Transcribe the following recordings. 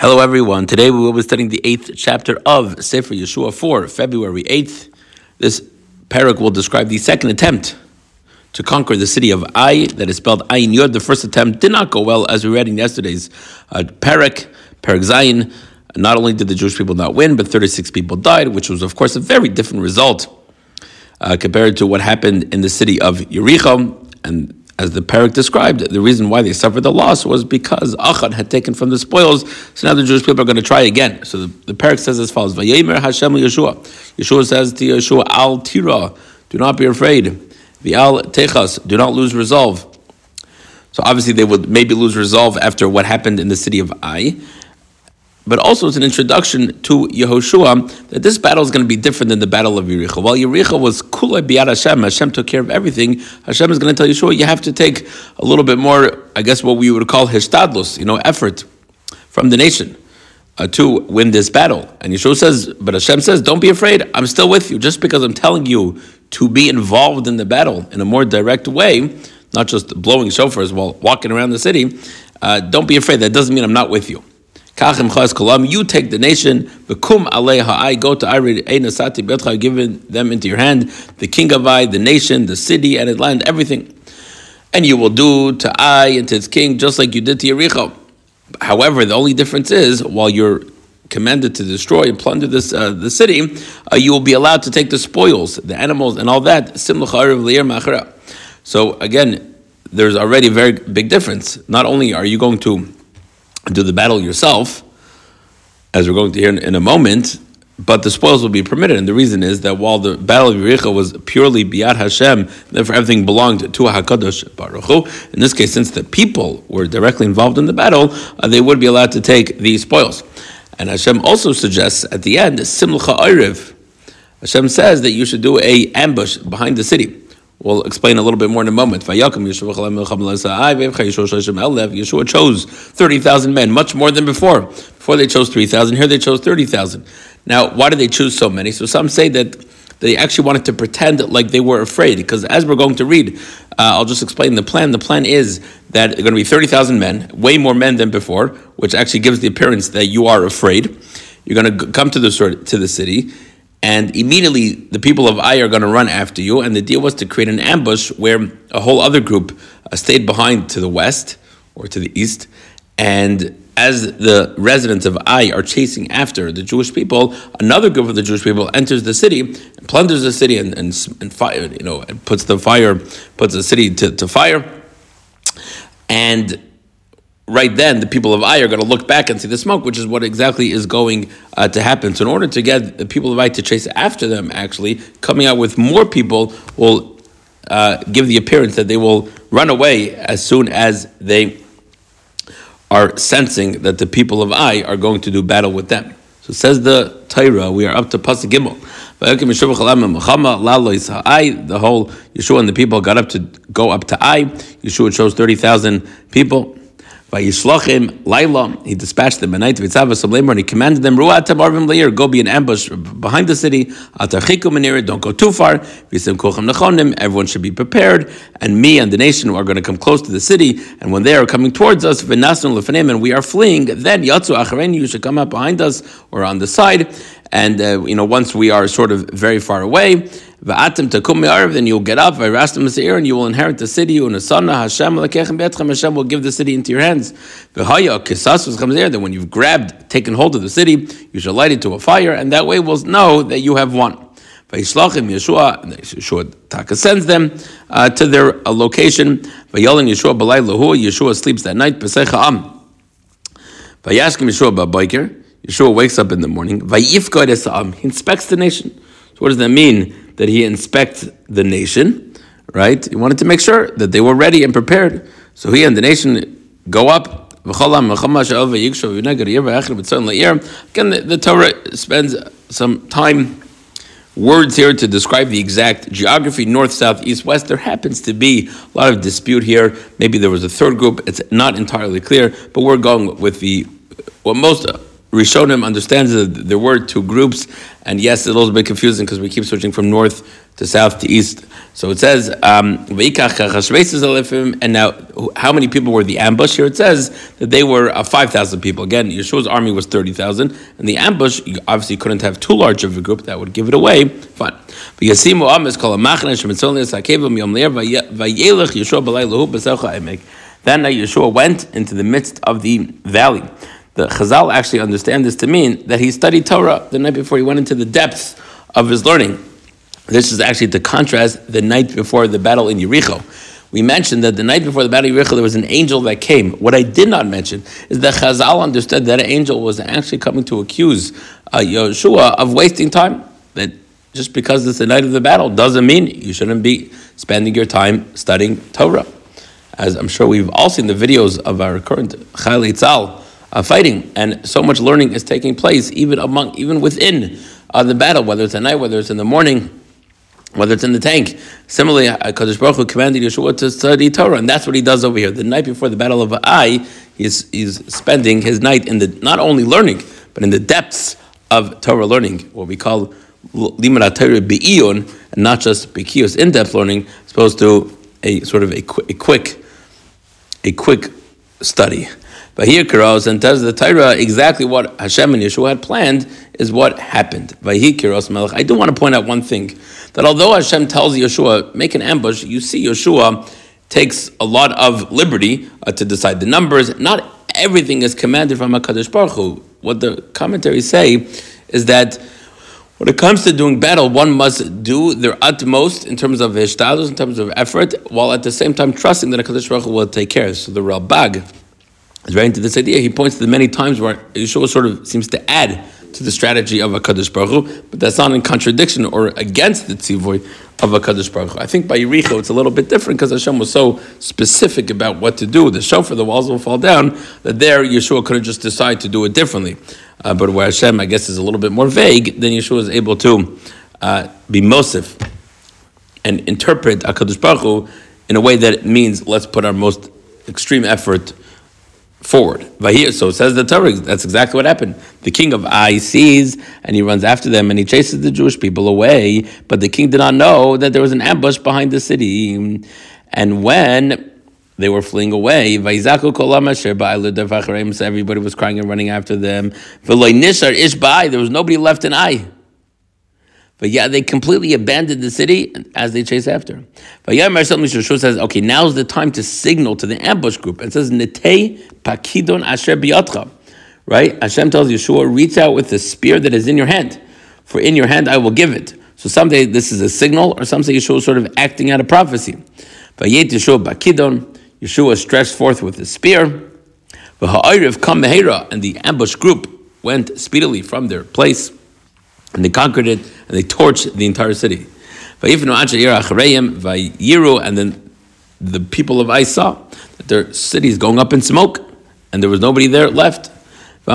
Hello, everyone. Today we will be studying the eighth chapter of Sefer Yehoshua 4, February 8th. This parak will describe the second attempt to conquer the city of Ai, that is spelled Ayin Yod. The first attempt did not go well, as we read in yesterday's uh, parak, parak Zayin. Not only did the Jewish people not win, but 36 people died, which was, of course, a very different result uh, compared to what happened in the city of Yericho. And as the parak described, the reason why they suffered the loss was because Achan had taken from the spoils. So now the Jewish people are going to try again. So the, the says as follows: Vayemer Hashem Yehoshua. Yeshua says to Yehoshua, Al Tira, do not be afraid. Vial Techas, do not lose resolve. So obviously they would maybe lose resolve after what happened in the city of Ai but also it's an introduction to Yehoshua that this battle is going to be different than the battle of Yericho. While Yericho was kula biad Hashem, Hashem took care of everything. Hashem is going to tell Yehoshua you have to take a little bit more, I guess, what we would call hishtadlus, you know, effort from the nation. Uh, to win this battle. And Yehoshua says, but Hashem says, don't be afraid. I'm still with you. Just because I'm telling you to be involved in the battle in a more direct way, not just blowing shofars while walking around the city, uh, don't be afraid. That doesn't mean I'm not with you. Kachim chas kolam, you take the nation, v'kum aleha I go to Ari Einasati Betcha, given them into your hand, the king of Ai, the nation, the city, and its land, everything. And you will do to Ai and to its king just like you did to Yericho. However, the only difference is, while you're commanded to destroy and plunder this uh, the city, uh, you will be allowed to take the spoils, the animals, and all that. So again, there's already a very big difference. Not only are you going to do the battle yourself, as we're going to hear in, in, a moment, but the spoils will be permitted. And the reason is that while the battle of Yericho was purely Biat Hashem, therefore everything belonged to HaKadosh Baruch Hu. In this case, since the people were directly involved in the battle, uh, they would be allowed to take the spoils. And Hashem also suggests at the end, Simcha Eiriv. Hashem says that you should do a ambush behind the city. We'll explain a little bit more in a moment. Yehoshua chose 30,000 men, much more than before. Before they chose 3,000, here they chose 30,000. Now, why did they choose so many? So some say that they actually wanted to pretend like they were afraid, because as we're going to read, uh, I'll just explain the plan. The plan is that there are going to be 30,000 men, way more men than before, which actually gives the appearance that you are afraid. You're going to come to the, to the city and immediately the people of Ai are going to run after you. And the deal was to create an ambush where a whole other group uh, stayed behind to the west or to the east. And as the residents of Ai are chasing after the Jewish people, another group of the Jewish people enters the city and plunders the city and, and, and fire, you know, and puts the fire, puts the city to, to fire. And right then the people of Ai are going to look back and see the smoke, which is what exactly is going uh, to happen. So, in order to get the people of Ai to chase after them, actually coming out with more people will uh, give the appearance that they will run away as soon as they are sensing that the people of Ai are going to do battle with them. So says the Torah, we are up to Pasuk Gimel. The whole Yehoshua and the people got up to go up to Ai. Yehoshua chose 30,000 people. Vayishlachim Laila, he dispatched them at night to Vitzav and he commanded them, Ruat Tamarvim Leir, go be an ambush behind the city, Atachikum Manir, don't go too far, Visim Kocham Nechonim, everyone should be prepared, and me and the nation are going to come close to the city, and when they are coming towards us, Vinasnu Lefanim, and we are fleeing, then Yatsu Acharein, you should come up behind us or on the side, and uh, you know once we are sort of very far away, then you'll get up, and you will inherit the city. Hashem will give the city into your hands. Then when you've grabbed, taken hold of the city, you shall light it to a fire, and that way we'll know that you have won. Vayishlachim Yehoshua, Yehoshua Taka sends them uh, to their uh, location. Vayolim Yehoshua Balai Lahu, Yehoshua sleeps that night. Pesach Ha'am. Vayashkim Yehoshua Ba'Biker, Yehoshua wakes up in the morning. Vayifkod Esa'am, he inspects the nation. So what does that mean? That he inspect the nation, right? He wanted to make sure that they were ready and prepared. So he and the nation go up. Again, the, the Torah spends some time words here to describe the exact geography north, south, east, west. There happens to be a lot of dispute here. Maybe there was a third group. It's not entirely clear, but we're going with the what most Rishonim understands that there were two groups, and yes, it's a little bit confusing because we keep switching from north to south to east. So it says, um, and now how many people were the ambush? Here it says that they were uh, 5,000 people. Again, Yehoshua's army was 30,000, and the ambush, you obviously couldn't have too large of a group, that would give it away. Fine. Then Yehoshua went into the midst of the valley the Chazal actually understand this to mean that he studied Torah the night before he went into the depths of his learning. This is actually to contrast the night before the battle in Yericho. We mentioned that the night before the battle of Yericho, there was an angel that came. What I did not mention is that Chazal understood that an angel was actually coming to accuse uh, Yehoshua of wasting time. That just because it's the night of the battle doesn't mean you shouldn't be spending your time studying Torah. As I'm sure we've all seen the videos of our current Chayil Tzal uh, fighting, and so much learning is taking place even among, even within uh, the battle, whether it's at night, whether it's in the morning, whether it's in the tank. Similarly, uh, Kadosh Baruch Hu commanded Yehoshua to study Torah, and that's what he does over here. The night before the battle of Ai, he's, he's spending his night in the not only learning, but in the depths of Torah learning, what we call limud Torah be'iyon, and not just bekios in-depth learning, as opposed to a sort of a, qu- a quick, a quick study. Here Kiros and tells the Torah exactly what Hashem and Yehoshua had planned is what happened. Kiros Melech. I do want to point out one thing that although Hashem tells Yehoshua make an ambush, you see Yehoshua takes a lot of liberty uh, to decide the numbers. Not everything is commanded from Hakadosh Baruch Hu. What the commentaries say is that when it comes to doing battle, one must do their utmost in terms of hishtadlus, in terms of effort, while at the same time trusting that Hakadosh Baruch Hu will take care. So the Ralbag right into this idea. He points to the many times where Yehoshua sort of seems to add to the strategy of a Kadosh Baruch Hu, but that's not in contradiction or against the tzivoy of a Kadosh Baruch Hu. I think by Yericho it's a little bit different because Hashem was so specific about what to do. The shofar, the walls will fall down, that there Yehoshua could have just decided to do it differently. Uh, but where Hashem, I guess, is a little bit more vague, then Yehoshua is able to uh, be Mosif and interpret a Kadosh Baruch Hu in a way that means let's put our most extreme effort forward. So it says the Torah, that's exactly what happened. The king of Ai sees and he runs after them and he chases the Jewish people away, but the king did not know that there was an ambush behind the city. And when they were fleeing away, everybody was crying and running after them. There was nobody left in Ai. But yeah, they completely abandoned the city as they chase after. But yeah, Shua says, okay, now's the time to signal to the ambush group. It says, Netei pakidon asher biyatcha. Right? Hashem tells Yehoshua, reach out with the spear that is in your hand, for in your hand I will give it. So someday this is a signal, or some say Yehoshua is sort of acting out a prophecy. Vayet Yehoshua bakidon, Yehoshua stretched forth with the spear. But V'ha'ayriv kam and the ambush group went speedily from their place and they conquered it, and they torched the entire city. And then the people of Ai saw that their city is going up in smoke, and there was nobody there left. If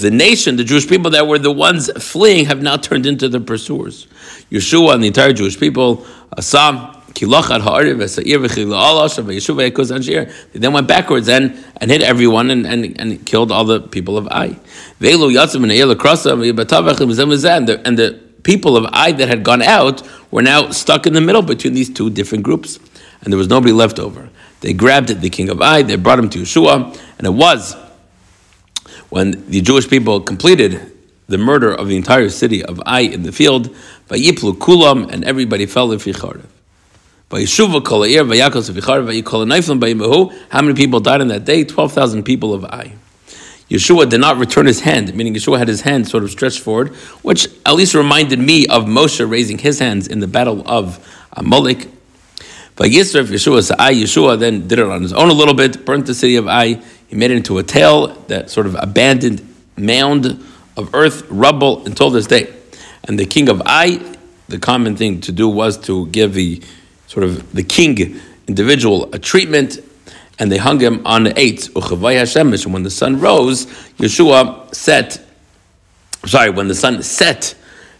the nation, the Jewish people that were the ones fleeing, have now turned into the pursuers. Yehoshua and the entire Jewish people saw they then went backwards and, and hit everyone and, and, and killed all the people of Ai. And the, and the people of Ai that had gone out were now stuck in the middle between these two different groups. And there was nobody left over. They grabbed the king of Ai, they brought him to Yehoshua, and it was when the Jewish people completed the murder of the entire city of Ai in the field, Kulam, and everybody fell in Ficharev. How many people died on that day? 12,000 people of Ai. Yehoshua did not return his hand, meaning Yehoshua had his hand sort of stretched forward, which at least reminded me of Moshe raising his hands in the battle of Amalek. But Yisraf, Yehoshua, Ai, Yehoshua then did it on his own a little bit, burnt the city of Ai. He made it into a tail, that sort of abandoned mound of earth, rubble, until this day. And the king of Ai, the common thing to do was to give the sort of the king individual a treatment, and they hung him on the eighth. And when the sun rose, Yehoshua set, sorry, when the sun set,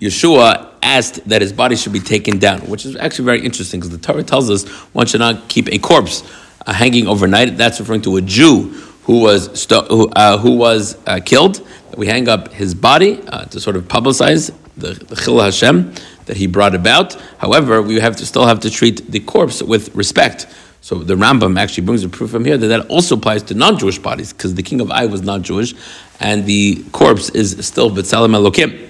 Yehoshua asked that his body should be taken down, which is actually very interesting because the Torah tells us one should not keep a corpse uh, hanging overnight. That's referring to a Jew who was sto- who, uh, who was uh, killed. We hang up his body uh, to sort of publicize the, the Chil Hashem that he brought about. However, we have to still have to treat the corpse with respect. So the Rambam actually brings a proof from here that that also applies to non-Jewish bodies because the king of Ai was not Jewish, and the corpse is still B'Tselem Elokim.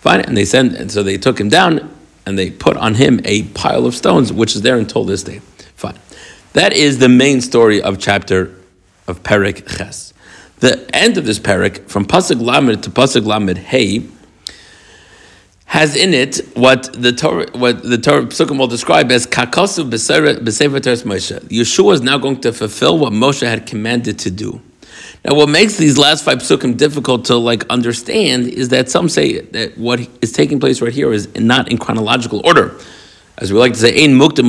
Fine, and they send, and so they took him down and they put on him a pile of stones, which is there until this day. Fine, that is the main story of chapter of Perik Ches. The end of this Perik, from Pasuk Lamed to Pasuk Lamed Hey, has in it what the Torah, what the Torah Psukim will describe as Kakasu B'Sefer Teres Moshe. Yehoshua is now going to fulfill what Moshe had commanded to do. Now, what makes these last five psukim difficult to like understand is that some say that what is taking place right here is not in chronological order, as we like to say, "Ein mukta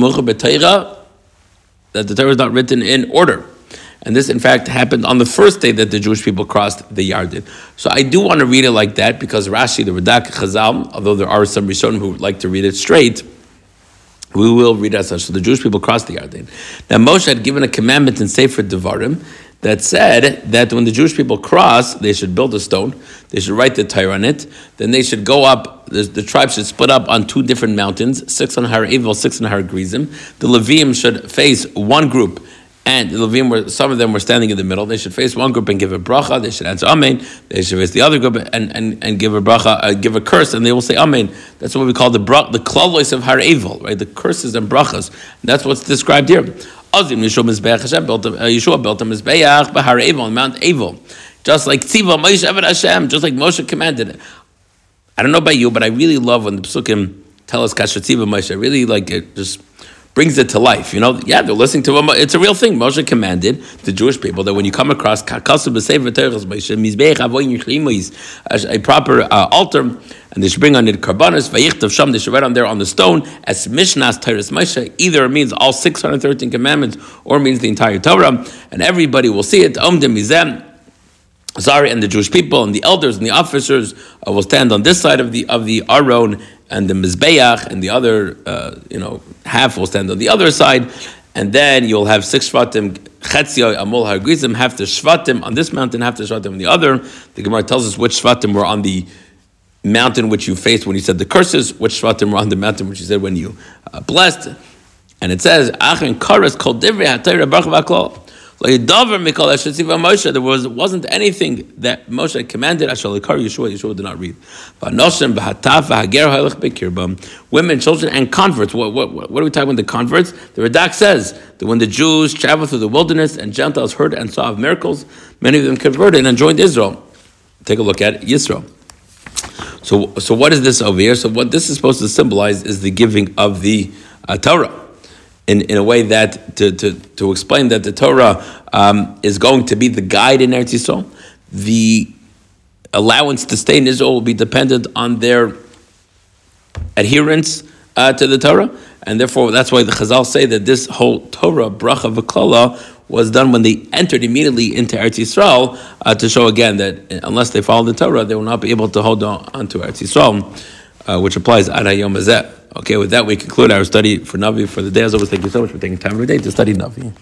that the Torah is not written in order. And this, in fact, happened on the first day that the Jewish people crossed the Yarden. So I do want to read it like that because Rashi, the Radak, Chazal, although there are some Rishonim who would like to read it straight, we will read as such. So the Jewish people crossed the Yarden. Now Moshe had given a commandment in Sefer Devarim that said that when the Jewish people cross, they should build a stone, they should write the Torah on it, then they should go up, the, the tribe should split up on two different mountains, six on Har Evil, six on Har Grizim. The Levim should face one group and the Levim were some of them were standing in the middle. They should face one group and give a bracha. They should answer Amen. They should face the other group and, and, and give a bracha, uh, give a curse, and they will say Amen. That's what we call the bra- the klalos of Har Evil, right? The curses and brachas. And that's what's described here. Azim Yehoshua Mizbeach Hashem built uh, Yehoshua built a Mizbeach Bahar Evil on Mount Evil, just like Tziva Moshe Hashem, just like Moshe commanded it. I don't know about you, but I really love when the psukim tell us Kasher Tziva Moshe. I really like it. Just brings it to life. You know, yeah, they're listening to him. It's a real thing. Moshe commanded the Jewish people that when you come across a proper uh, altar, and they should bring on it karbanis, vayichtav sham, they should write on there on the stone, as mishnas Torahs Moshe, either it means all 613 commandments, or means the entire Torah, and everybody will see it. Om Sorry, and the Jewish people and the elders and the officers uh, will stand on this side of the of the Aron, and the Mizbeach and the other, uh, you know, half will stand on the other side, and then you'll have six Shvatim, Chetzio, Amol Hargrizim, half the Shvatim on this mountain, half the Shvatim on the other. The Gemara tells us which Shvatim were on the mountain which you faced when you said the curses, which Shvatim were on the mountain which you said when you uh, blessed. And it says, Achin Karas Kol Divrei there was, wasn't anything that Moshe commanded, Yehoshua, Yehoshua did not read. Women, children, and converts. What, what, what, are we talking about the converts? The Radak says that when the Jews traveled through the wilderness and Gentiles heard and saw of miracles, many of them converted and joined Israel. Take a look at Yisro. So, so what is this over here? So what this is supposed to symbolize is the giving of the uh, Torah in, in a way that to, to, to explain that the Torah um, is going to be the guide in Eretz Yisrael. The allowance to stay in Israel will be dependent on their adherence uh, to the Torah, and therefore that's why the Chazal say that this whole Torah bracha v'klala was done when they entered immediately into Eretz Yisrael uh, to show again that unless they follow the Torah, they will not be able to hold on, to Eretz Yisrael, uh, which applies ad hayom Okay, with that we conclude our study for Navi for the day. As always, thank you so much for taking time your day to study Navi.